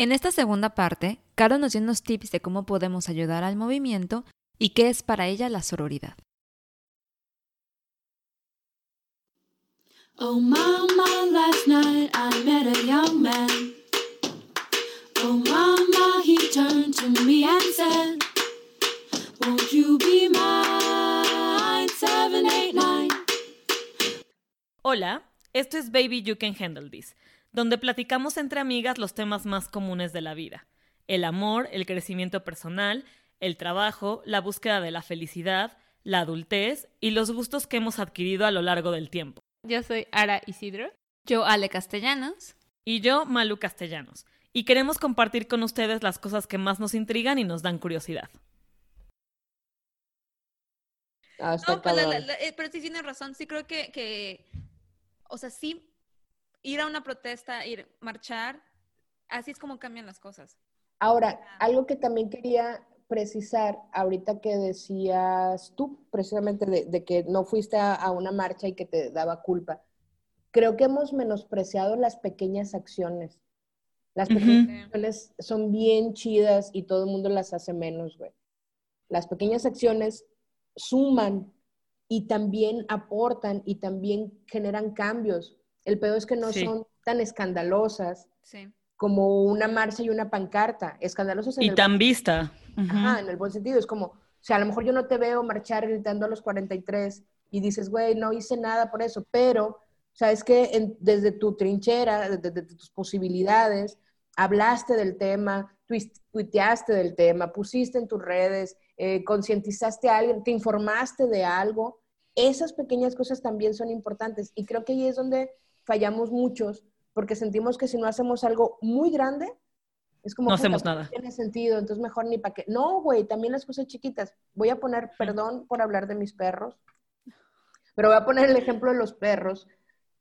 En esta segunda parte, Caro nos dio unos tips de cómo podemos ayudar al movimiento y qué es para ella la sororidad. Oh mama, last night I met a young man. Oh mama, he turned to me and said, Won't you be mine? 789. Hola, esto es Baby You Can Handle This donde platicamos entre amigas los temas más comunes de la vida. El amor, el crecimiento personal, el trabajo, la búsqueda de la felicidad, la adultez y los gustos que hemos adquirido a lo largo del tiempo. Yo soy Ara Isidro. Yo Ale Castellanos. Y yo Malu Castellanos. Y queremos compartir con ustedes las cosas que más nos intrigan y nos dan curiosidad. Ah, no, pues eh, pero sí tienes razón. Sí creo que, que, o sea, sí ir a una protesta, ir marchar, así es como cambian las cosas. Ahora, algo que también quería precisar, ahorita que decías tú, precisamente de, que no fuiste a, una marcha y que te daba culpa, creo que hemos menospreciado las pequeñas acciones. Las pequeñas acciones son bien chidas y todo el mundo las hace menos, güey. Las pequeñas acciones suman y también aportan y también generan cambios. El pedo es que no son tan escandalosas como una marcha y una pancarta. Escandalosas en y tan vista. Ajá, en el buen sentido. Es como, o sea, a lo mejor yo no te veo marchar gritando a los 43 y dices, güey, no hice nada por eso, pero, sabes que desde tu trinchera, desde, tus posibilidades, hablaste del tema, tuiteaste del tema, pusiste en tus redes, eh, concientizaste a alguien, te informaste de algo. Esas pequeñas cosas también son importantes y creo que ahí es donde fallamos muchos porque sentimos que si no hacemos algo muy grande, es como... No hacemos nada. No tiene sentido, entonces mejor ni para qué. No, güey, también las cosas chiquitas. Voy a poner, perdón por hablar de mis perros, pero voy a poner el ejemplo de los perros.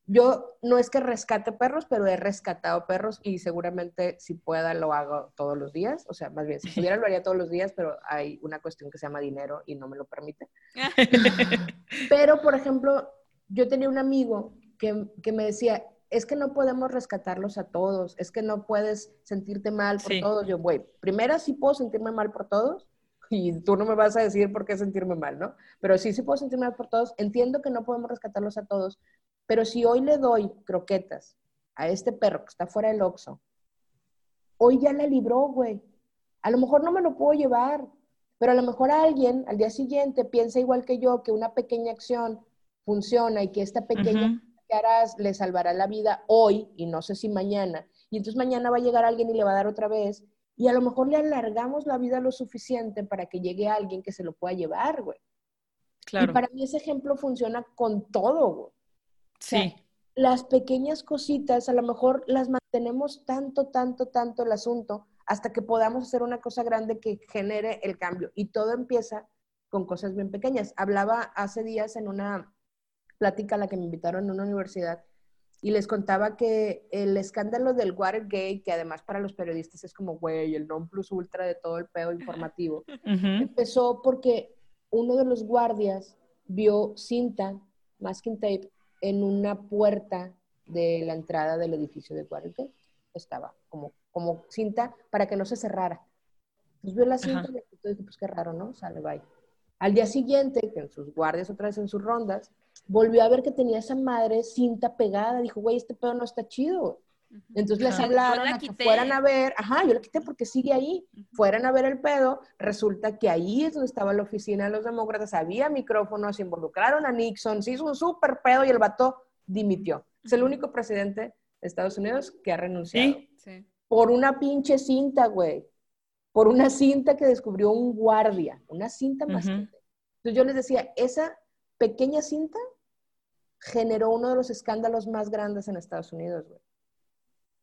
Yo no es que rescate perros, pero he rescatado perros y seguramente si pueda lo hago todos los días. O sea, más bien, si pudiera lo haría todos los días, pero hay una cuestión que se llama dinero y no me lo permite. pero, por ejemplo, yo tenía un amigo que, me decía, es que no podemos rescatarlos a todos, es que no puedes sentirte mal por todos. Yo, güey, primero sí puedo sentirme mal por todos y tú no me vas a decir por qué sentirme mal, ¿no? Pero sí, sí puedo sentirme mal por todos. Entiendo que no podemos rescatarlos a todos, pero si hoy le doy croquetas a este perro que está fuera del oxo, hoy ya la libró, güey. A lo mejor no me lo puedo llevar, pero a lo mejor alguien al día siguiente piensa igual que yo que una pequeña acción funciona y que esta pequeña que harás le salvará la vida hoy y no sé si mañana. Y entonces mañana va a llegar alguien y le va a dar otra vez. Y a lo mejor le alargamos la vida lo suficiente para que llegue alguien que se lo pueda llevar, güey. Claro. Y para mí ese ejemplo funciona con todo, güey. Sí. las pequeñas cositas, a lo mejor las mantenemos tanto, tanto, tanto el asunto hasta que podamos hacer una cosa grande que genere el cambio. Y todo empieza con cosas bien pequeñas. Hablaba hace días en una plática a la que me invitaron en una universidad y les contaba que el escándalo del Watergate, que además para los periodistas es como, güey, el non plus ultra de todo el pedo informativo, empezó porque uno de los guardias vio cinta, masking tape, en una puerta de la entrada del edificio de Watergate. Estaba como, como cinta para que no se cerrara. Entonces vio la cinta y dije, pues qué raro, ¿no? Sale, bye. Al día siguiente, que en sus guardias otra vez en sus rondas, volvió a ver que tenía esa madre cinta pegada. Dijo, güey, este pedo no está chido. Entonces les hablaron a que fueran a ver, ajá, yo la quité porque sigue ahí, fueran a ver el pedo, resulta que ahí es donde estaba la oficina de los demócratas, había micrófonos, se involucraron a Nixon, se hizo un súper pedo y el vato dimitió. Es el único presidente de Estados Unidos que ha renunciado. ¿Sí? Por una pinche cinta, güey. Por una cinta que descubrió un guardia, una cinta más. Entonces yo les decía, esa pequeña cinta generó uno de los escándalos más grandes en Estados Unidos, güey.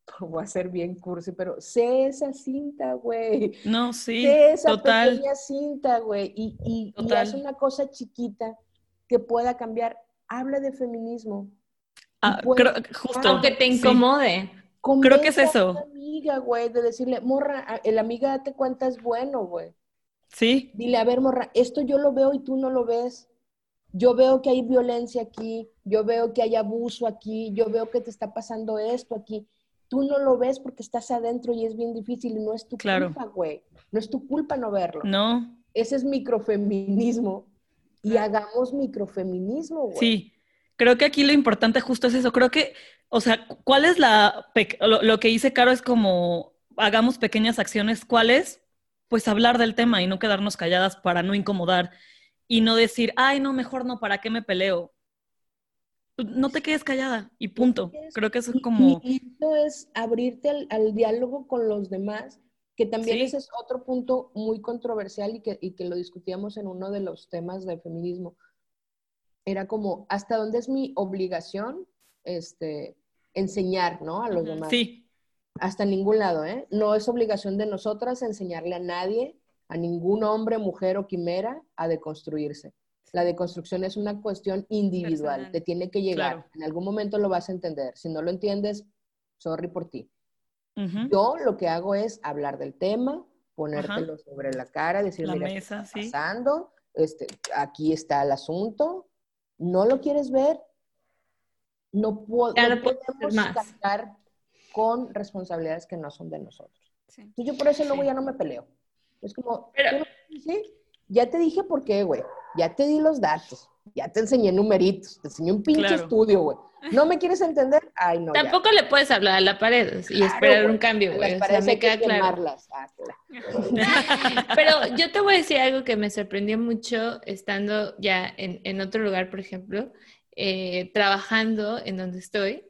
Voy a ser bien cursi, pero sé esa cinta, güey. No, sí. Sé esa pequeña cinta, güey. Y, y, y una cosa chiquita que pueda cambiar. Habla de feminismo. Ah, justo. Aunque te incomode. Creo que es eso. A amiga, güey, de decirle, morra, el amiga date cuenta es bueno, güey. Sí. Dile, a ver, morra, esto yo lo veo y tú no lo ves yo veo que hay violencia aquí, yo veo que hay abuso aquí, yo veo que te está pasando esto aquí. tú no lo ves porque estás adentro y es bien difícil y no es tu culpa, güey. No es tu culpa no verlo. No. Ese es microfeminismo y hagamos microfeminismo, güey. Sí, creo que aquí lo importante justo es eso. Creo que, o sea, ¿cuál es la, lo, lo que dice Caro es como, hagamos pequeñas acciones, ¿cuál es? Pues hablar del tema y no quedarnos calladas para no incomodar y no decir, ay, no, mejor no, ¿para qué me peleo? No te quedes callada y punto. Creo que eso es como... Y, eso es abrirte al, diálogo con los demás, que también ese es otro punto muy controversial y que, y que lo discutíamos en uno de los temas del feminismo. Era como, ¿hasta dónde es mi obligación este, enseñar ¿no? a los demás? Sí. Hasta ningún lado, ¿eh? No es obligación de nosotras enseñarle a nadie, a ningún hombre, mujer o quimera, a deconstruirse la deconstrucción es una cuestión individual, te tiene que llegar. En algún momento lo vas a entender. Si no lo entiendes, sorry por ti. Yo lo que hago es hablar del tema, ponértelo sobre la cara, decir, mira, ¿qué está pasando? Este, aquí está el asunto. ¿No lo quieres ver? No, podemos cargar con responsabilidades que no son de nosotros. yo por eso luego ya no me peleo. Es como, ya te dije por qué, güey ya te di los datos, ya te enseñé numeritos, te enseñé un pinche estudio, güey. ¿No me quieres entender? Ay, no. Tampoco le puedes hablar a la pared y esperar un cambio, güey. O sea, me queda claro. Ah, Pero yo te voy a decir algo que me sorprendió mucho estando ya en, en otro lugar, por ejemplo, eh, trabajando en donde estoy.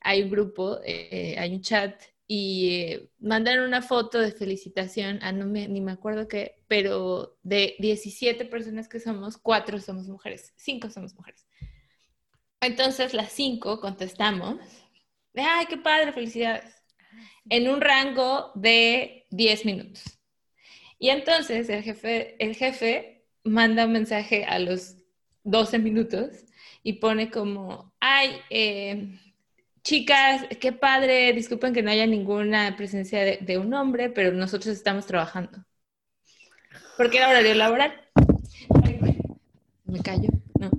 Hay un grupo, eh, hay un chat y eh, mandaron una foto de felicitación a no me, ni me acuerdo qué, pero de 17 personas que somos, cuatro somos mujeres, cinco somos mujeres. Entonces las cinco contestamos, de, ay, qué padre, felicidades, en un rango de 10 minutos. Y entonces el jefe, el jefe manda un mensaje a los 12 minutos y pone como, ay, eh, Chicas, qué padre, disculpen que no haya ninguna presencia de, un hombre, pero nosotros estamos trabajando. Porque era horario laboral. Me callo, no.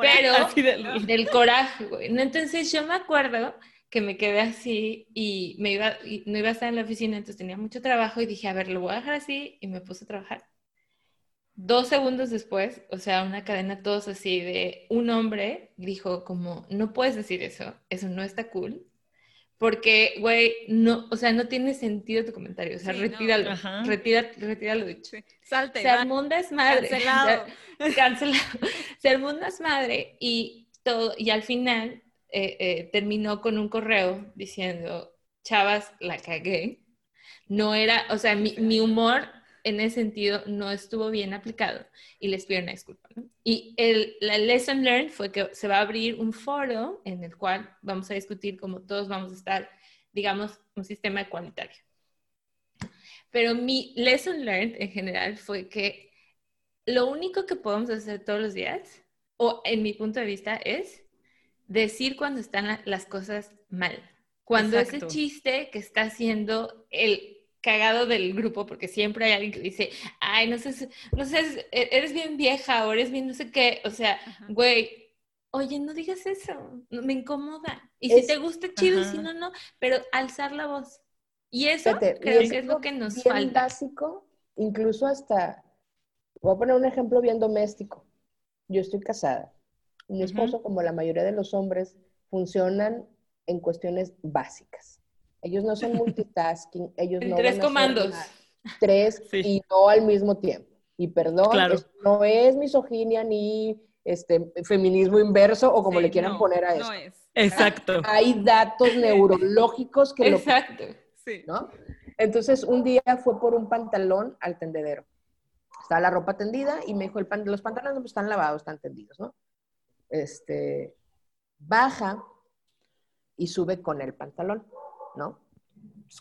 pero del, coraje, güey. entonces yo me acuerdo que me quedé así y me iba, y no iba a estar en la oficina, entonces tenía mucho trabajo y dije, a ver, lo voy a dejar así y me puse a trabajar dos segundos después, o sea, una cadena todos así de un hombre dijo como, no puedes decir eso, eso no está cool, porque, güey, no, o sea, no tiene sentido tu comentario, o sea, retíralo, retíralo dicho. Salte. Se armó un desmadre. Cancelado. cancelado. Se armó un desmadre y todo, y al final eh, eh, terminó con un correo diciendo, chavas, la cagué. No era, o sea, mi, mi humor en ese sentido no estuvo bien aplicado y les pido una disculpa. Y el, la lesson learned fue que se va a abrir un foro en el cual vamos a discutir cómo todos vamos a estar, digamos, un sistema igualitario. Pero mi lesson learned en general fue que lo único que podemos hacer todos los días, o en mi punto de vista, es decir cuando están las cosas mal. Cuando ese chiste que está haciendo el cagado del grupo porque siempre hay alguien que dice, ay, no sé, no sé, e-, eres bien vieja o eres bien no sé qué, o sea, güey, oye, no digas eso, me incomoda. Y si te gusta, chido, y si no, no, pero alzar la voz. Y eso creo que es lo que nos bien falta. básico, incluso hasta, voy a poner un ejemplo bien doméstico. Yo estoy casada. Mi esposo, como la mayoría de los hombres, funcionan en cuestiones básicas ellos no son multitasking, ellos no tres comandos. tres y no al mismo tiempo. Y perdón, no es misoginia ni este feminismo inverso o como le quieran poner a eso. No es. Exacto. Hay datos neurológicos que Exacto. Sí. ¿no? Entonces, un día fue por un pantalón al tendedero. Estaba la ropa tendida y me dijo, el los pantalones no están lavados, están tendidos, ¿no? Este, baja y sube con el pantalón. ¿No?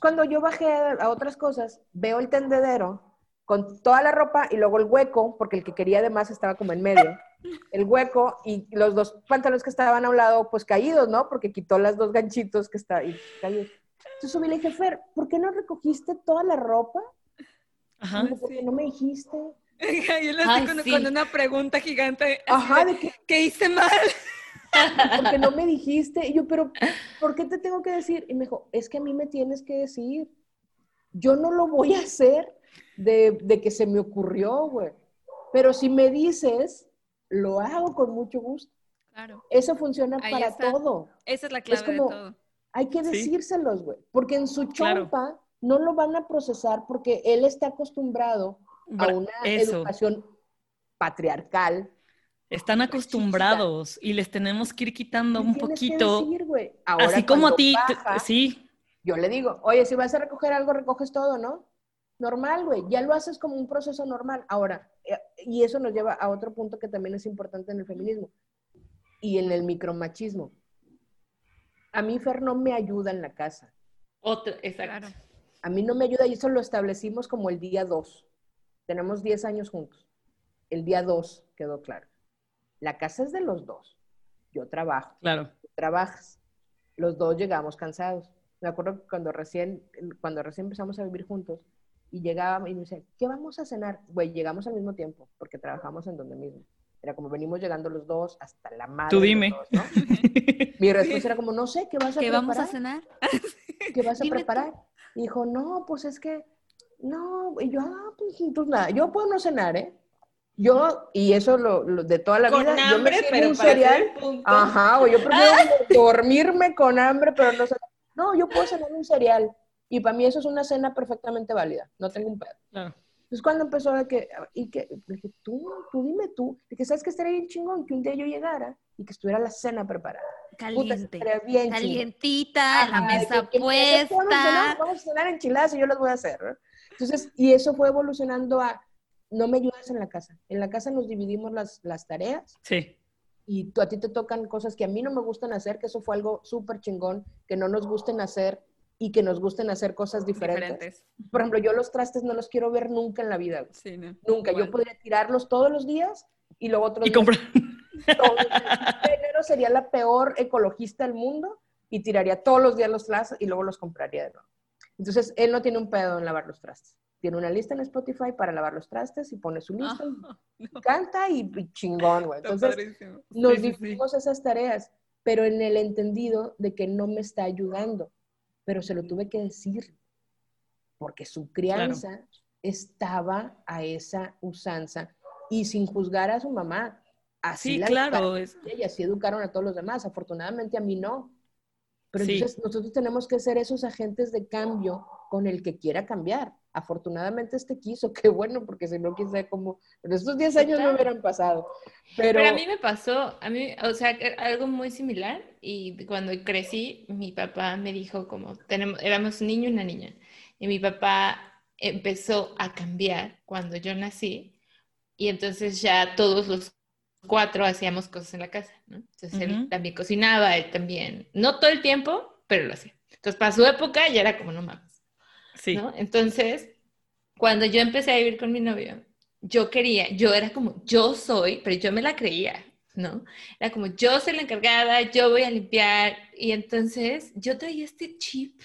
cuando yo bajé a otras cosas, veo el tendedero con toda la ropa y luego el hueco, porque el que quería además estaba como en medio, el hueco y los dos pantalones que estaban a un lado, pues caídos, ¿no? Porque quitó las dos ganchitos que estaban caídos. Entonces subí y le dije, Fer, ¿por qué no recogiste toda la ropa? Ajá, porque no me dijiste. yo le estoy con, una pregunta gigante. Ajá, de, ¿qué hice mal? Porque no me dijiste. Y yo, pero ¿por qué te tengo que decir? Y me dijo, es que a mí me tienes que decir. Yo no lo voy a hacer de, de que se me ocurrió, güey. Pero si me dices, lo hago con mucho gusto. Claro. Eso funciona para todo. Esa es la clave de todo. Hay que decírselos, güey. Porque en su chompa no lo van a procesar porque él está acostumbrado a una educación patriarcal. Están acostumbrados y les tenemos que ir quitando un poquito. Así como a ti, sí. Yo le digo, oye, si vas a recoger algo, recoges todo, ¿no? Normal, güey, ya lo haces como un proceso normal. Ahora, eh, y eso nos lleva a otro punto que también es importante en el feminismo y en el micromachismo. A mí Fer no me ayuda en la casa. Otro, exacto. A mí no me ayuda y eso lo establecimos como el día 2. Tenemos 10 años juntos. El día 2 quedó claro. La casa es de los dos. Yo trabajo. Claro. Tú trabajas. Los dos llegamos cansados. Me acuerdo cuando recién, cuando recién empezamos a vivir juntos y llegaba y me decía, ¿qué vamos a cenar? Güey, llegamos al mismo tiempo porque trabajamos en donde mismo. Era como venimos llegando los dos hasta la madre. Tú dime. Mi respuesta era como, no sé, ¿qué vas a ¿Qué preparar? vamos a cenar? ¿Qué vas a preparar? Y dijo, no, pues es que, no, y yo, ah, pues, pues nada, yo puedo no cenar, ¿eh? Yo, y eso lo, de toda la con vida, hambre, yo me pero un cereal. Ajá, o yo prefiero dormirme con hambre, pero no. No, yo puedo cenar un cereal. Y para mí eso es una cena perfectamente válida. No tengo un pedo. Claro. Entonces cuando empezó de que, y que, dije, tú, tú dime tú, de que sabes que estaría bien chingón que un día yo llegara y que estuviera la cena preparada. Caliente. Puta, bien calientita, chingón. la Ajá, mesa de que, ¿vamos a cenar? puesta. Vamos a cenar enchiladas y yo las voy a hacer. ¿no? Entonces, y eso fue evolucionando a, no me ayudas en la casa. En la casa nos dividimos las, las tareas Sí. y tú, a ti te tocan cosas que a mí no me gustan hacer, que eso fue algo súper chingón, que no nos gusten hacer y que nos gusten hacer cosas diferentes. Diferentes. Por ejemplo, yo los trastes no los quiero ver nunca en la vida. güey. Sí, no. Nunca. Yo podría tirarlos todos los días y luego otros Y días comprar. Enero sería la peor ecologista del mundo y tiraría todos los días los trastes y luego los compraría de nuevo. Entonces, él no tiene un pedo en lavar los trastes. Tiene una lista en Spotify para lavar los trastes y pone su lista Ah, y canta y, y chingón, güey. Entonces, padrísimo. nos Sí, sí, sí. dividimos esas tareas, pero en el entendido de que no me está ayudando. Pero se lo tuve que decir, porque su crianza estaba a esa usanza y sin juzgar a su mamá. Así Sí, la claro. es- y así educaron a todos los demás. Afortunadamente a mí no. Pero entonces nosotros tenemos que ser esos agentes de cambio con el que quiera cambiar. Afortunadamente este quiso, qué bueno, porque si no, quién sabe cómo, en estos 10 años no hubieran pasado. Pero, Pero a mí me pasó, a mí, o sea, algo muy similar. Y cuando crecí, mi papá me dijo como, tenemos, éramos un niño y una niña. Y mi papá empezó a cambiar cuando yo nací. Y entonces ya todos los cuatro hacíamos cosas en la casa, ¿no? Entonces Ujú. él también cocinaba, él también, no todo el tiempo, pero lo hacía. Entonces para su época ya era como, no mames. Sí. ¿no? Entonces, cuando yo empecé a vivir con mi novio, yo quería, yo era como, yo soy, pero yo me la creía, ¿no? Era como, yo soy la encargada, yo voy a limpiar. Y entonces yo traía este chip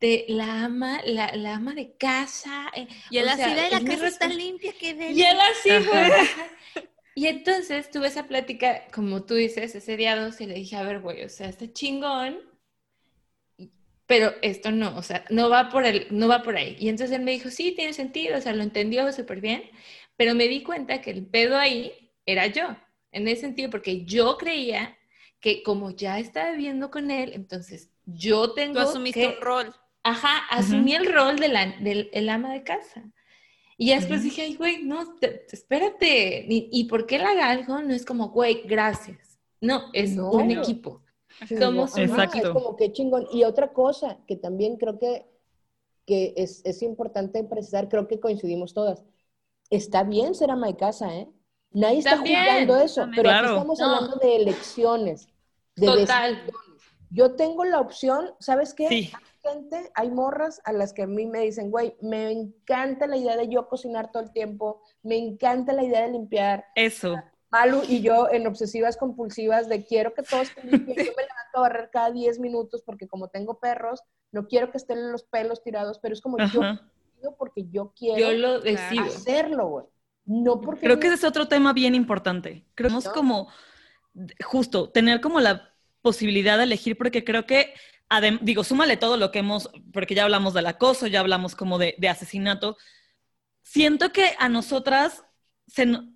de la ama, la, la ama de casa. eh, Y él así de la casa está limpia, que de y él así. Y entonces tuve esa plática, como tú dices, ese día dos, y le dije, a ver, güey, o sea, está chingón, pero esto no, o sea, no va por el, no va por ahí. Y entonces él me dijo, sí, tiene sentido, o sea, lo entendió súper bien, pero me di cuenta que el pedo ahí era yo, en ese sentido, porque yo creía que como ya estaba viviendo con él, entonces yo tengo Tú asumiste que un rol. Ajá, asumí el rol de la, del el ama de casa. Y después dije, ay, güey, no, te- te- espérate. Y, y por qué él haga algo no es como, güey, gracias. No, es No. un equipo. Somos Exacto. Es como que chingón. Y otra cosa que también creo que, que es, es importante precisar, creo que coincidimos todas. Está bien ser ama de casa, ¿eh? Nadie está También, juzgando eso, también. pero aquí estamos No. hablando de elecciones. De Total. decisiones. Yo tengo la opción, ¿sabes qué? Sí. Hay gente, hay morras a las que a mí me dicen, güey, me encanta la idea de yo cocinar todo el tiempo, me encanta la idea de limpiar, Eso. Malu y yo en obsesivas compulsivas de quiero que todos estén limpios. Yo me levanto a barrer cada 10 minutos porque como tengo perros, no quiero que estén los pelos tirados, pero es como yo Ajá. decido porque yo quiero Yo lo decido. hacerlo, güey. No porque Creo que ese es otro tema bien importante. Creo como justo tener como la posibilidad de elegir, porque creo que, digo, súmale todo lo que hemos, porque ya hablamos del acoso, ya hablamos como de, asesinato, siento que a nosotras,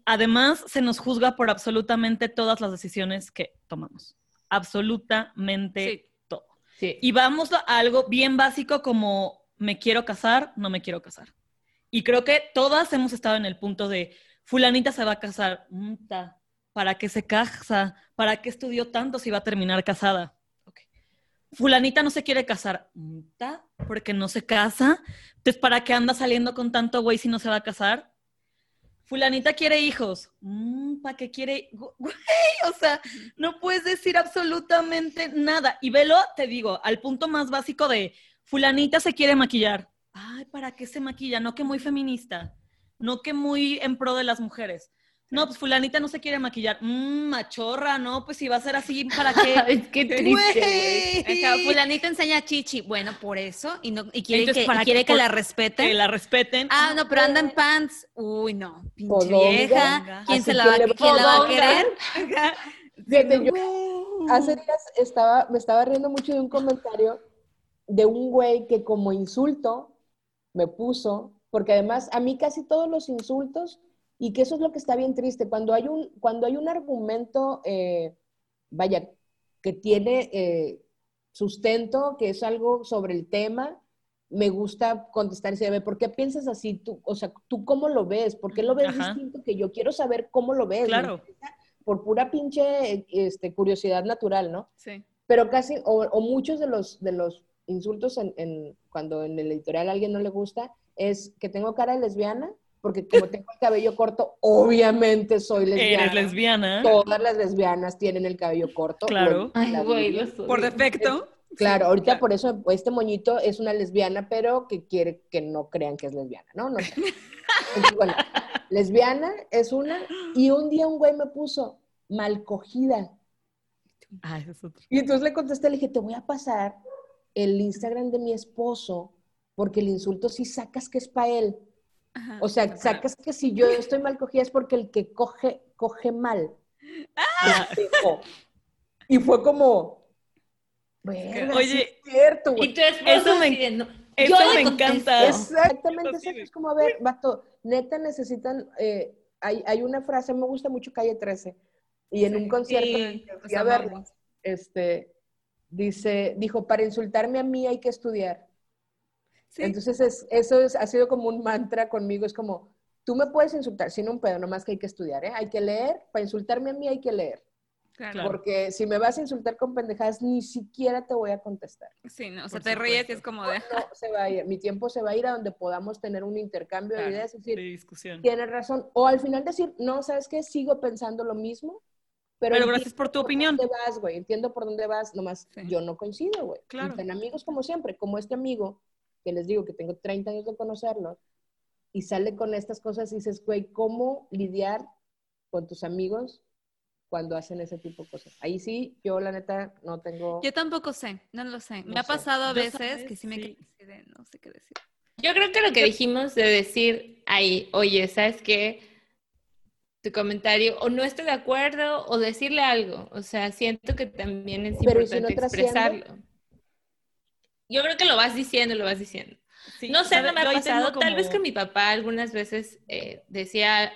además, se nos juzga por absolutamente todas las decisiones que tomamos. Absolutamente todo. Y vamos a algo bien básico como me quiero casar, no me quiero casar. Y creo que todas hemos estado en el punto de, fulanita se va a casar, ¿para qué se casa? ¿Para qué estudió tanto si va a terminar casada? Fulanita no se quiere casar, porque no se casa. Entonces, ¿para qué anda saliendo con tanto güey si no se va a casar? Fulanita quiere hijos. Mm, ¿Para qué quiere? O sea, no puedes decir absolutamente nada. Y velo, te digo, al punto más básico de fulanita se quiere maquillar. Ay, ¿para qué se maquilla? No que muy feminista, no que muy en pro de las mujeres. No, pues fulanita no se quiere maquillar. Mmm, machorra, no, pues si va a ser así, ¿para qué? es que triste. fulanita enseña chichi. Bueno, por eso. Y, no, y quiere, que, quiere que la respeten. Que la respeten. Ah, no, pero anda en pants. Uy, no. Pinche vieja. ¿Quién, se la, va, ¿quién la va a querer? Fíjate, yo hace días estaba, me estaba riendo mucho de un comentario de un güey que como insulto me puso, porque además a mí casi todos los insultos, y que eso es lo que está bien triste, cuando hay un, cuando hay un argumento, eh, vaya, que tiene eh, sustento, que es algo sobre el tema, me gusta contestar y decir, ¿por qué piensas así? Tú, o sea, ¿tú cómo lo ves? ¿Por qué lo ves distinto que yo? Quiero saber cómo lo ves. Claro. Por pura pinche este, curiosidad natural, ¿no? Sí. Pero casi, o, o muchos de los, de los insultos en, cuando en el editorial a alguien no le gusta es que tengo cara de lesbiana, porque como tengo el cabello corto, obviamente soy lesbiana. Eres lesbiana. Todas las lesbianas tienen el cabello corto. Claro. Por defecto. Claro, ahorita por eso este moñito es una lesbiana, pero que quiere que no crean que es lesbiana, ¿no? no bueno, lesbiana es una, y un día un güey me puso mal cogida. Ah, es otro. Y entonces le contesté, le dije, te voy a pasar el Instagram de mi esposo, porque el insulto sí sacas que es para él. O sea, sacas que si yo estoy mal cogida es porque el que coge, coge mal. Ah. Y fue como, Oye, es cierto, güey. eso me, eso me encanta. Exactamente, eso es como, a ver, vato, neta necesitan, eh, hay, hay, una frase, me gusta mucho Calle 13, y en un concierto fui a verlo, este, Dice, dijo, para insultarme a mí hay que estudiar. Entonces, eso es, ha sido como un mantra conmigo, es como, tú me puedes insultar sin un pedo, nomás que hay que estudiar, ¿eh? Hay que leer, para insultarme a mí hay que leer. Porque si me vas a insultar con pendejadas, ni siquiera te voy a contestar. Sí, no, o sea, te ríes y es como de... No, se va a ir, mi tiempo se va a ir a donde podamos tener un intercambio de ideas, es decir, discusión. tienes razón, o al final decir, no, ¿sabes qué? Sigo pensando lo mismo, pero, gracias por tu opinión. Dónde vas, güey? Entiendo por dónde vas, nomás yo no coincido, güey. Claro. En amigos como siempre, como este amigo, que les digo que tengo 30 años de conocerlo, y sale con estas cosas y dices, güey, ¿cómo lidiar con tus amigos cuando hacen ese tipo de cosas? Ahí sí, yo la neta no tengo... Yo tampoco sé, no lo sé. Me ha pasado a veces que sí me sí. no sé qué decir. Yo creo que lo que dijimos de decir ahí, oye, ¿sabes qué? tu comentario o no estoy de acuerdo o decirle algo. O sea, siento que también es importante expresarlo. Yo creo que lo vas diciendo, lo vas diciendo. no sé, no me ha pasado. Tal vez que mi papá algunas veces eh, decía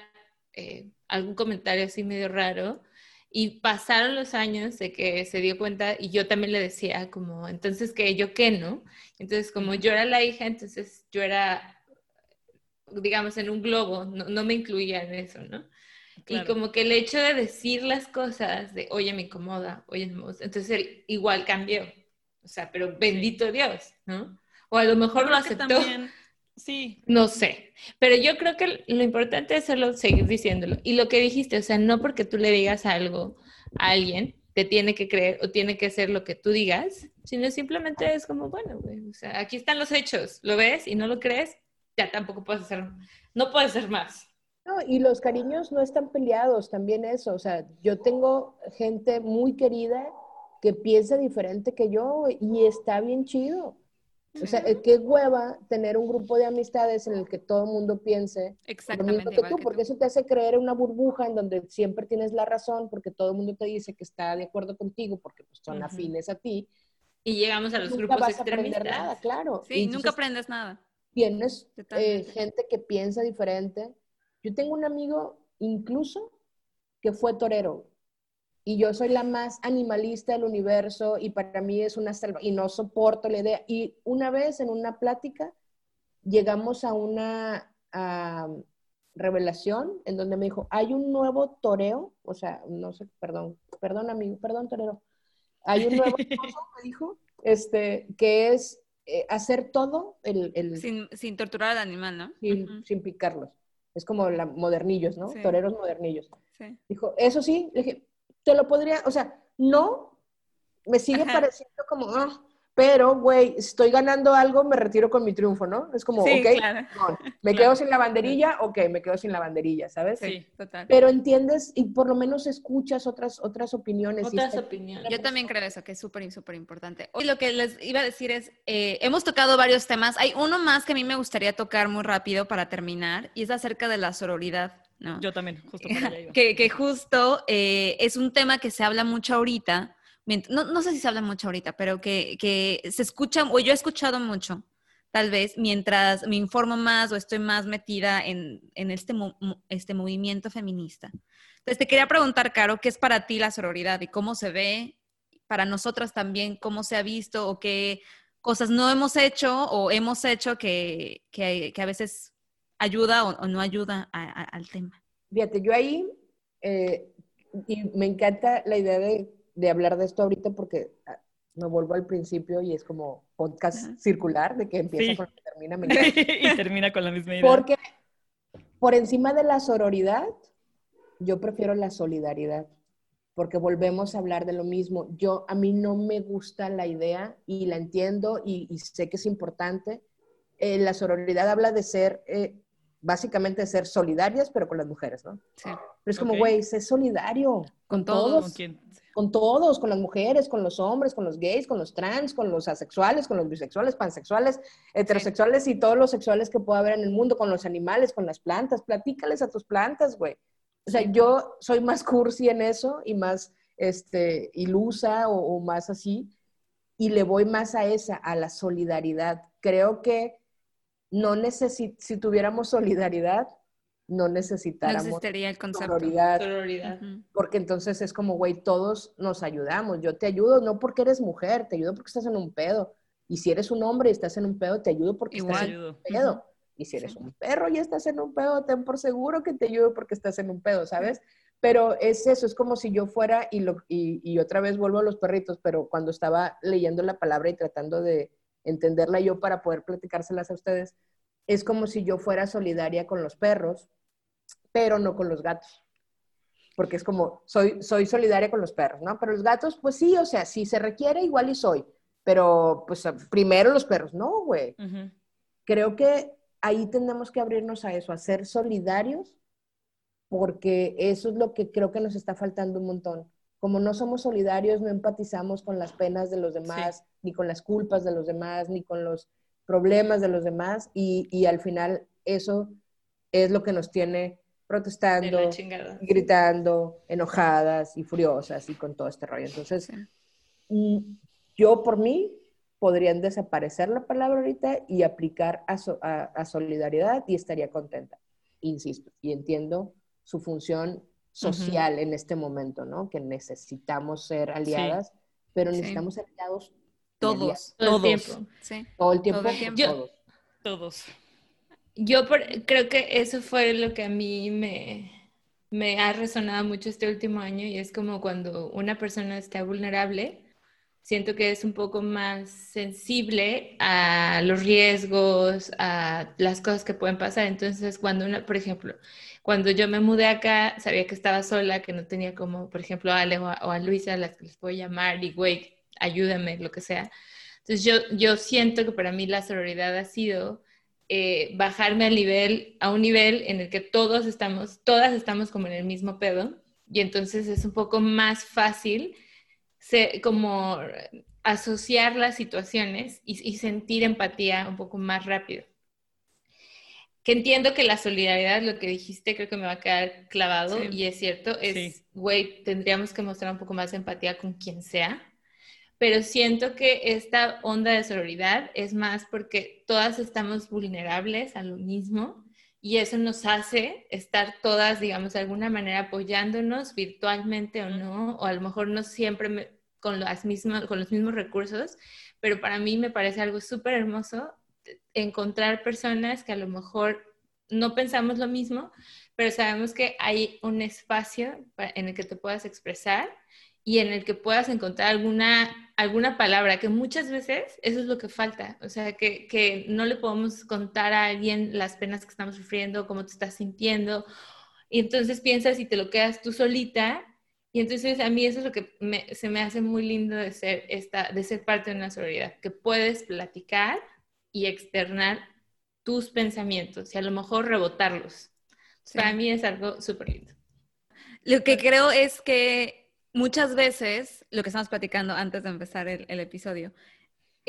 eh, algún comentario así medio raro y pasaron los años de que se dio cuenta y yo también le decía como, entonces que yo qué, ¿no? Entonces como yo era la hija, entonces yo era, digamos, en un globo, no, no me incluía en eso, ¿no? Y como que el hecho de decir las cosas, de, oye, me incomoda, oye, entonces igual cambió. O sea, pero bendito Dios, ¿no? O a lo mejor lo aceptó. sí. No sé. Pero yo creo que lo importante es hacerlo, seguir diciéndolo. Y lo que dijiste, o sea, no porque tú le digas algo a alguien, te tiene que creer o tiene que hacer lo que tú digas, sino simplemente es como, bueno, güey, o sea, aquí están los hechos, lo ves y no lo crees, ya tampoco puedes hacer, no puedes hacer más y los cariños no están peleados, también eso. O sea, yo tengo gente muy querida que piensa diferente que yo y está bien chido. O sea, qué hueva tener un grupo de amistades en el que todo el mundo piense lo mismo que tú, porque eso te hace creer una burbuja en donde siempre tienes la razón, porque todo el mundo te dice que está de acuerdo contigo, porque pues, son afines a ti. Y llegamos a los nunca grupos vas A aprender nada, claro. Sí, nunca aprendes nada. Tienes eh, gente que piensa diferente. Yo tengo un amigo incluso que fue torero y yo soy la más animalista del universo y para mí es una salva y no soporto la idea. Y una vez en una plática llegamos a una revelación en donde me dijo, hay un nuevo toreo, o sea, no sé, perdón, perdón amigo, perdón torero, hay un nuevo me dijo, este, que es eh, hacer todo el... sin, torturar al animal, ¿no? Sin, picarlos. Es como la, modernillos, ¿no? Toreros modernillos. Dijo, eso sí, le dije, te lo podría, o sea, no, me sigue pareciendo como, ah, pero, güey, estoy ganando algo, me retiro con mi triunfo, ¿no? Es como, ok, me quedo sin la banderilla, ok, me quedo sin la banderilla, ¿sabes? Sí, total. Pero entiendes y por lo menos escuchas otras, otras opiniones. Otras opiniones. Yo también creo eso, que es súper, súper importante. Hoy lo que les iba a decir es, eh, hemos tocado varios temas, hay uno más que a mí me gustaría tocar muy rápido para terminar, y es acerca de la sororidad. Yo también, justo que, que, justo eh, es un tema que se habla mucho ahorita, no, no, sé si se habla mucho ahorita, pero que, que, se escucha, o yo he escuchado mucho, tal vez, mientras me informo más o estoy más metida en, en este, este movimiento feminista. Entonces, te quería preguntar, Caro, ¿qué es para ti la sororidad y cómo se ve? Para nosotras también, ¿cómo se ha visto o qué cosas no hemos hecho o hemos hecho que, que, que a veces ayuda o, no ayuda al tema. Fíjate, yo ahí, eh, y me encanta la idea de, de, hablar de esto ahorita porque ah, me vuelvo al principio y es como podcast circular, de que empieza con lo que termina. y termina con la misma idea. Porque por encima de la sororidad, yo prefiero la solidaridad porque volvemos a hablar de lo mismo. Yo, a mí no me gusta la idea y la entiendo y, y sé que es importante. Eh, la sororidad habla de ser eh, básicamente ser solidarias, pero con las mujeres, ¿no? Sí. Pero es como, güey, sé solidario con, todos. ¿Con, todos, con las mujeres, con los hombres, con los gays, con los trans, con los asexuales, con los bisexuales, pansexuales, heterosexuales y todos los sexuales que pueda haber en el mundo, con los animales, con las plantas. Platícales a tus plantas, güey. O sea, yo soy más cursi en eso y más este, ilusa o, o más así, y le voy más a esa, a la solidaridad. Creo que no necesi si tuviéramos solidaridad, no necesitáramos no existiría el concepto. Sororidad, Porque entonces es como, güey, todos nos ayudamos. Yo te ayudo no porque eres mujer, te ayudo porque estás en un pedo. Y si eres un hombre y estás en un pedo, te ayudo porque estás en un pedo. Y si eres un perro y estás en un pedo, ten por seguro que te ayudo porque estás en un pedo, ¿sabes? Pero es eso, es como si yo fuera y, lo, y, y otra vez vuelvo a los perritos, pero cuando estaba leyendo la palabra y tratando de, entenderla yo para poder platicárselas a ustedes, es como si yo fuera solidaria con los perros, pero no con los gatos. Porque es como, soy, soy solidaria con los perros, ¿no? Pero los gatos, pues sí, o sea, si se requiere, igual y soy. Pero, pues, primero los perros, no, güey. Creo que ahí tenemos que abrirnos a eso, a ser solidarios, porque eso es lo que creo que nos está faltando un montón como no somos solidarios, no empatizamos con las penas de los demás, ni con las culpas de los demás, ni con los problemas de los demás, y, al final eso es lo que nos tiene protestando, gritando, enojadas y furiosas y con todo este rollo. Entonces, mm, yo por mí podrían desaparecer la palabra ahorita y aplicar a solidaridad y estaría contenta, insisto, y entiendo su función social en este momento, ¿no? Que necesitamos ser aliadas, pero necesitamos ser aliados todos, todo el tiempo. Sí. Todo el tiempo, todos. todos. Yo creo que eso fue lo que a mí me, me ha resonado mucho este último año y es como cuando una persona está vulnerable, siento que es un poco más sensible a los riesgos, a las cosas que pueden pasar. Entonces, cuando una, por ejemplo, cuando yo me mudé acá, sabía que estaba sola, que no tenía como, por ejemplo, a Ale o a, Luisa, a las que les puedo llamar y, güey, ayúdame, lo que sea. Entonces, yo, yo siento que para mí la sororidad ha sido eh, bajarme al nivel, a un nivel en el que todos estamos, todas estamos como en el mismo pedo, y entonces es un poco más fácil como asociar las situaciones y, y sentir empatía un poco más rápido que entiendo que la solidaridad, lo que dijiste, creo que me va a quedar clavado y es cierto, es, güey, tendríamos que mostrar un poco más de empatía con quien sea, pero siento que esta onda de sororidad es más porque todas estamos vulnerables a lo mismo y eso nos hace estar todas, digamos, de alguna manera apoyándonos virtualmente o no, o a lo mejor no siempre con, las mismas, con los mismos recursos, pero para mí me parece algo súper hermoso encontrar personas que a lo mejor no pensamos lo mismo, pero sabemos que hay un espacio en el que te puedas expresar y en el que puedas encontrar alguna, alguna palabra, que muchas veces eso es lo que falta, o sea, que, que no le podemos contar a alguien las penas que estamos sufriendo, cómo te estás sintiendo, y entonces piensas y te lo quedas tú solita, y entonces a mí eso es lo que se me hace muy lindo de ser, esta, de ser parte de una sororidad, que puedes platicar y externar tus pensamientos y a lo mejor rebotarlos. Para mí es algo súper lindo. Lo que creo es que muchas veces, lo que estamos platicando antes de empezar el, el episodio,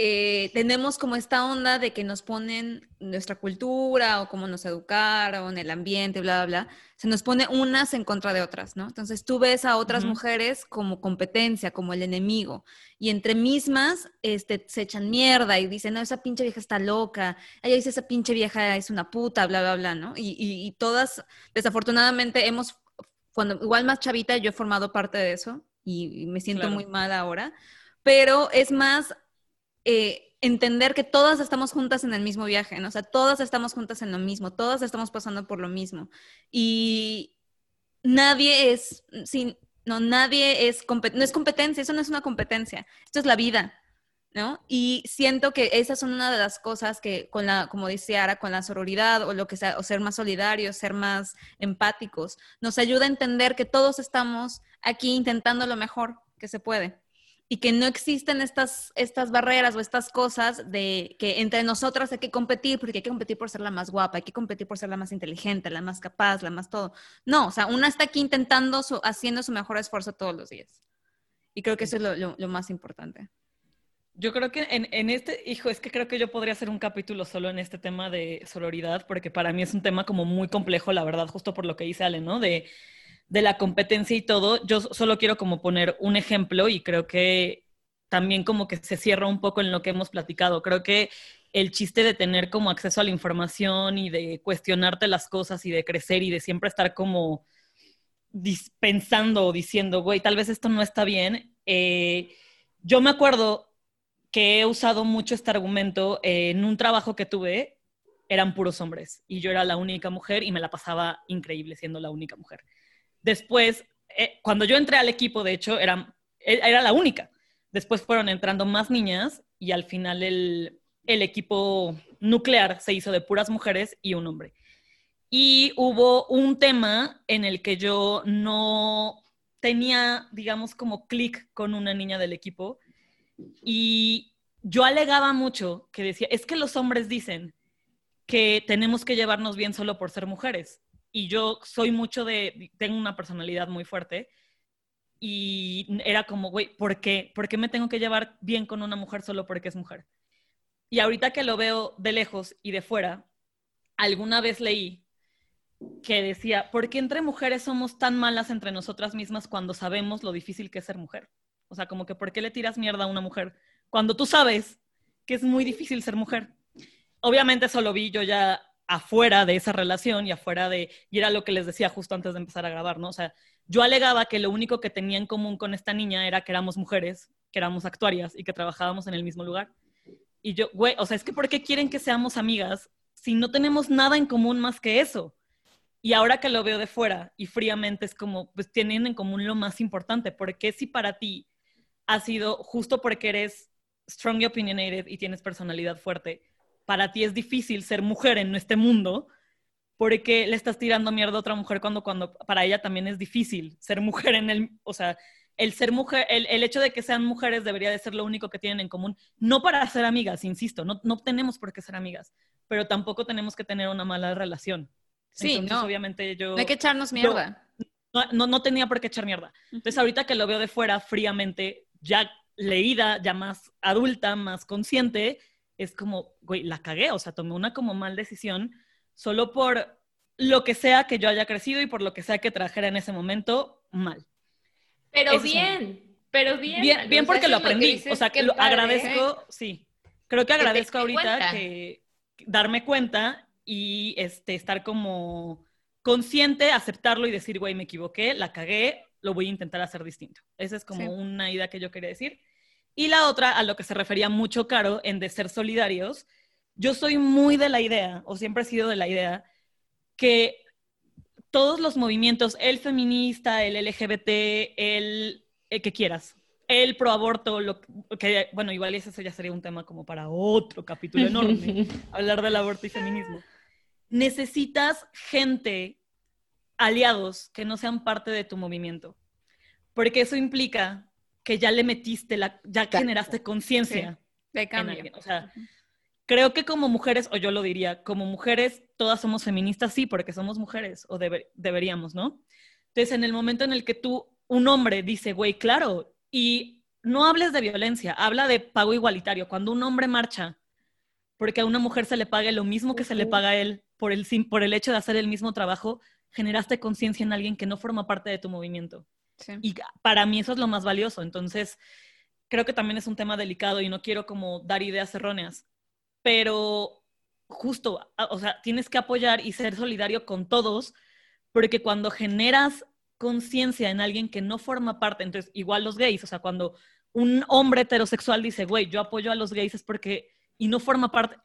eh, tenemos como esta onda de que nos ponen nuestra cultura o cómo nos educaron, el ambiente, bla, bla, bla, se nos pone unas en contra de otras, ¿no? Entonces tú ves a otras mujeres como competencia, como el enemigo, y entre mismas este, se echan mierda y dicen, no, esa pinche vieja está loca, ella dice, esa pinche vieja es una puta, bla, bla, bla, ¿no? Y, y todas, desafortunadamente, hemos, cuando igual más chavita, yo he formado parte de eso y, me siento muy mal ahora, pero es más eh, entender que todas estamos juntas en el mismo viaje, ¿no? O sea, todas estamos juntas en lo mismo, todas estamos pasando por lo mismo. Y nadie es, sí, no, nadie es, no es competencia, eso no es una competencia, esto es la vida, ¿no? Y siento que esas son una de las cosas que con la, como dice Ara, con la sororidad o lo que sea, o ser más solidarios, ser más empáticos, nos ayuda a entender que todos estamos aquí intentando lo mejor que se puede y que no existen estas, estas barreras o estas cosas de que entre nosotras hay que competir porque hay que competir por ser la más guapa, hay que competir por ser la más inteligente, la más capaz, la más todo. No, o sea, una está aquí intentando, haciendo su mejor esfuerzo todos los días. Y creo que eso es lo, lo, más importante. Yo creo que en, en, este, hijo, es que creo que yo podría hacer un capítulo solo en este tema de sororidad, porque para mí es un tema como muy complejo, la verdad, justo por lo que dice Ale, ¿no? De de la competencia y todo, yo solo quiero como poner un ejemplo y creo que también como que se cierra un poco en lo que hemos platicado. Creo que el chiste de tener como acceso a la información y de cuestionarte las cosas y de crecer y de siempre estar como pensando o diciendo, güey, tal vez esto no está bien. Eh, yo me acuerdo que he usado mucho este argumento en un trabajo que tuve, eran puros hombres y yo era la única mujer y me la pasaba increíble siendo la única mujer. Después, eh, cuando yo entré al equipo, de hecho, era, era la única. Después fueron entrando más niñas y al final el, el equipo nuclear se hizo de puras mujeres y un hombre. Y hubo un tema en el que yo no tenía, digamos, como clic con una niña del equipo y yo alegaba mucho que decía, es que los hombres dicen que tenemos que llevarnos bien solo por ser mujeres y yo soy mucho de, tengo una personalidad muy fuerte y era como, güey, ¿por qué? ¿Por qué me tengo que llevar bien con una mujer solo porque es mujer? Y ahorita que lo veo de lejos y de fuera, alguna vez leí que decía, ¿por qué entre mujeres somos tan malas entre nosotras mismas cuando sabemos lo difícil que es ser mujer? O sea, como que ¿por qué le tiras mierda a una mujer cuando tú sabes que es muy difícil ser mujer? Obviamente eso lo vi yo ya afuera de esa relación y afuera de, y era lo que les decía justo antes de empezar a grabar, ¿no? O sea, yo alegaba que lo único que tenía en común con esta niña era que éramos mujeres, que éramos actuarias y que trabajábamos en el mismo lugar. Y yo, güey, o sea, es que ¿por qué quieren que seamos amigas si no tenemos nada en común más que eso? Y ahora que lo veo de fuera y fríamente es como, pues tienen en común lo más importante. porque si para ti ha sido justo porque eres strongly opinionated y tienes personalidad fuerte, para ti es difícil ser mujer en este mundo porque le estás tirando mierda a otra mujer cuando, cuando para ella también es difícil ser mujer en el, o sea, el ser mujer, el, el, hecho de que sean mujeres debería de ser lo único que tienen en común, no para ser amigas, insisto, no, no tenemos por qué ser amigas, pero tampoco tenemos que tener una mala relación. Sí, no. obviamente yo... No hay que echarnos mierda. no, no, no tenía por qué echar mierda. Entonces ahorita que lo veo de fuera fríamente, ya leída, ya más adulta, más consciente, es como, güey, la cagué, o sea, tomé una como mal decisión solo por lo que sea que yo haya crecido y por lo que sea que trajera en ese momento, mal. Pero Eso bien, pero bien. Bien, bien porque lo que aprendí, dices, o sea, que lo padre. agradezco, sí. Creo que agradezco diste ahorita cuenta. que darme cuenta y este, estar como consciente, aceptarlo y decir, güey, me equivoqué, la cagué, lo voy a intentar hacer distinto. Esa es como Sí. una idea que yo quería decir. Y la otra, a lo que se refería mucho Caro, en de ser solidarios, yo soy muy de la idea, o siempre he sido de la idea, que todos los movimientos, el feminista, el LGBT, el, el que quieras, el pro aborto, lo que, bueno, igual ese ya sería un tema como para otro capítulo enorme, hablar del aborto y feminismo. Necesitas gente, aliados, que no sean parte de tu movimiento, porque eso implica que ya le metiste, la, ya Exacto. generaste conciencia De en cambio. alguien. O sea, creo que como mujeres, o yo lo diría, como mujeres todas somos feministas, sí, porque somos mujeres, o debe- deberíamos, ¿no? Entonces, en el momento en el que tú, un hombre dice, güey, claro, y no hables de violencia, habla de pago igualitario. Cuando un hombre marcha porque a una mujer se le pague lo mismo que se le paga a él por el, por el hecho de hacer el mismo trabajo, generaste conciencia en alguien que no forma parte de tu movimiento. Y para mí eso es lo más valioso. Entonces, creo que también es un tema delicado y no quiero como dar ideas erróneas, pero justo, o sea, tienes que apoyar y ser solidario con todos, porque cuando generas conciencia en alguien que no forma parte, entonces igual los gays, o sea, cuando un hombre heterosexual dice, güey, yo apoyo a los gays es porque, y no forma parte,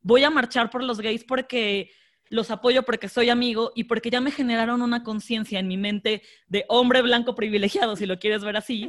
voy a marchar por los gays porque los apoyo porque soy amigo y porque ya me generaron una conciencia en mi mente de hombre blanco privilegiado, si lo quieres ver así,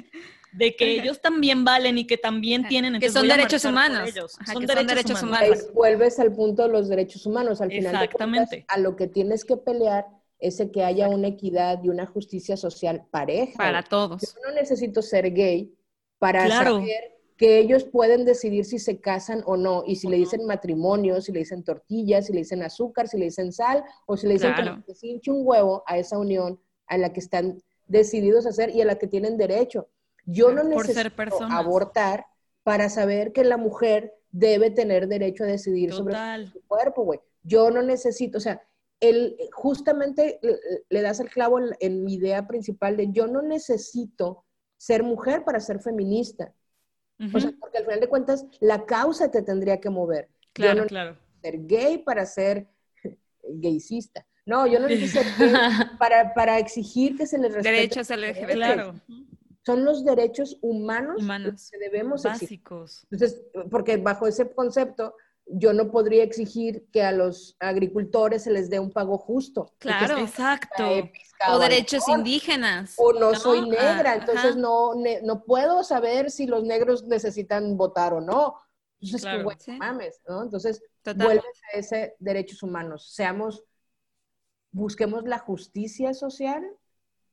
de que ellos también valen y que también tienen... Que entonces son derechos humanos. Ajá, son, que derechos son derechos humanos. humanos. Ahí vuelves al punto de los derechos humanos. Al final de Exactamente. cuentas, a lo que tienes que pelear es que haya una equidad y una justicia social pareja. Para todos. Yo no necesito ser gay para Claro. saber que ellos pueden decidir si se casan o no, y si le dicen matrimonio, si le dicen tortillas, si le dicen azúcar, si le dicen sal, o si le dicen Claro. que se hinche un huevo a esa unión a la que están decididos a hacer y a la que tienen derecho. Yo no Por necesito abortar para saber que la mujer debe tener derecho a decidir sobre su cuerpo, güey. Yo no necesito, o sea, el, justamente le, le das el clavo en, en mi idea principal de yo no necesito ser mujer para ser feminista. O sea, porque al final de cuentas la causa te tendría que mover. Claro, yo no claro. ser gay para ser gaycista. No, yo no necesito ser gay para, para exigir que se les respete. Derechos los LGBT. Claro. Son los derechos humanos, Humanos. que debemos exigir. Básicos. Entonces, porque bajo ese concepto, yo no podría exigir que a los agricultores se les dé un pago justo. Claro. Exacto. O derechos mejor. indígenas. O no, ¿no? soy negra, Ah, entonces ajá. no, ne- no puedo saber si los negros necesitan votar o no. Entonces, Claro. Entonces, Total. vuelves a ese derechos humanos. Seamos, busquemos la justicia social,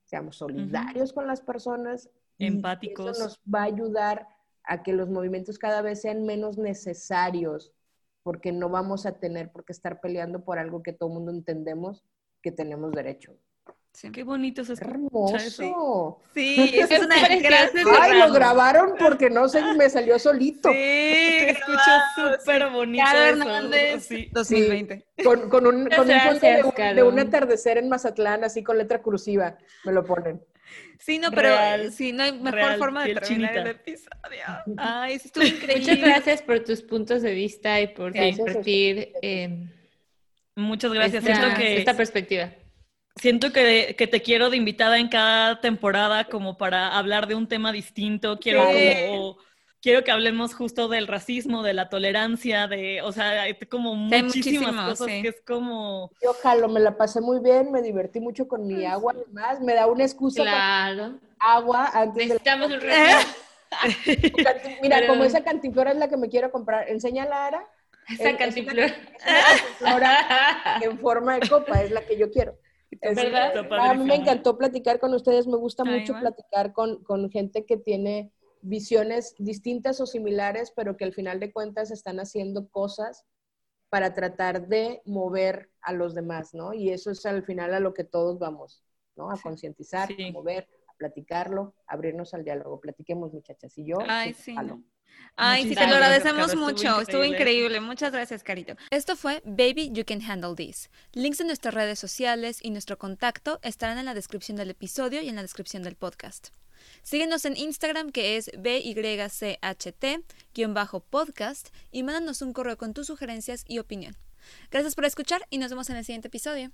seamos solidarios con las personas. y Empáticos. Eso nos va a ayudar a que los movimientos cada vez sean menos necesarios, porque no vamos a tener por qué estar peleando por algo que todo el mundo entendemos que tenemos derecho. Sí. Qué bonito se. Hermoso. Sí, es una haces Ay, lo grabaron porque no se me salió solito. Sí, escucha súper bonito. Hernández, Sí. 2020. Con, con un, con un fondo de, gracias, de un atardecer en Mazatlán, así con letra cursiva, me lo ponen. Sí, no, pero Real, sí, no hay mejor real, forma de terminar chinita. el episodio. Ay, sí estuvo increíble. Muchas gracias por tus puntos de vista y por a compartir eh, Muchas gracias. esta, Siento que, esta perspectiva. siento que, que te quiero de invitada en cada temporada como para hablar de un tema distinto. Quiero Sí. como- quiero que hablemos justo del racismo, de la tolerancia, de, o sea, hay como hay muchísimas cosas sí. que es como Yo jalo, me la pasé muy bien, me divertí mucho con mi agua, además, me da una excusa para Claro. agua antes de Necesitamos un ¿Eh? Mira, Pero- como esa cantinflora es la que me quiero comprar, enséñala, Ara. Esa Es- cantinflora. Es una cantinflora en forma de copa, es la que yo quiero. Es- ¿Verdad? A mí me encantó platicar con ustedes, me gusta mucho platicar con, con gente que tiene visiones distintas o similares, pero que al final de cuentas están haciendo cosas para tratar de mover a los demás, ¿no? Y eso es al final a lo que todos vamos, ¿no? A concientizar, Sí. a mover, a platicarlo, abrirnos al diálogo. Platiquemos, muchachas. Y yo, Ay, sí. Ay, sí, te lo agradecemos estuvo mucho. Estuvo increíble. increíble. Muchas gracias, Carito. Esto fue Baby You Can Handle This. Links de nuestras redes sociales y nuestro contacto estarán en la descripción del episodio y en la descripción del podcast. Síguenos en Instagram que es BYCHT-podcast y mándanos un correo con tus sugerencias y opinión. Gracias por escuchar y nos vemos en el siguiente episodio.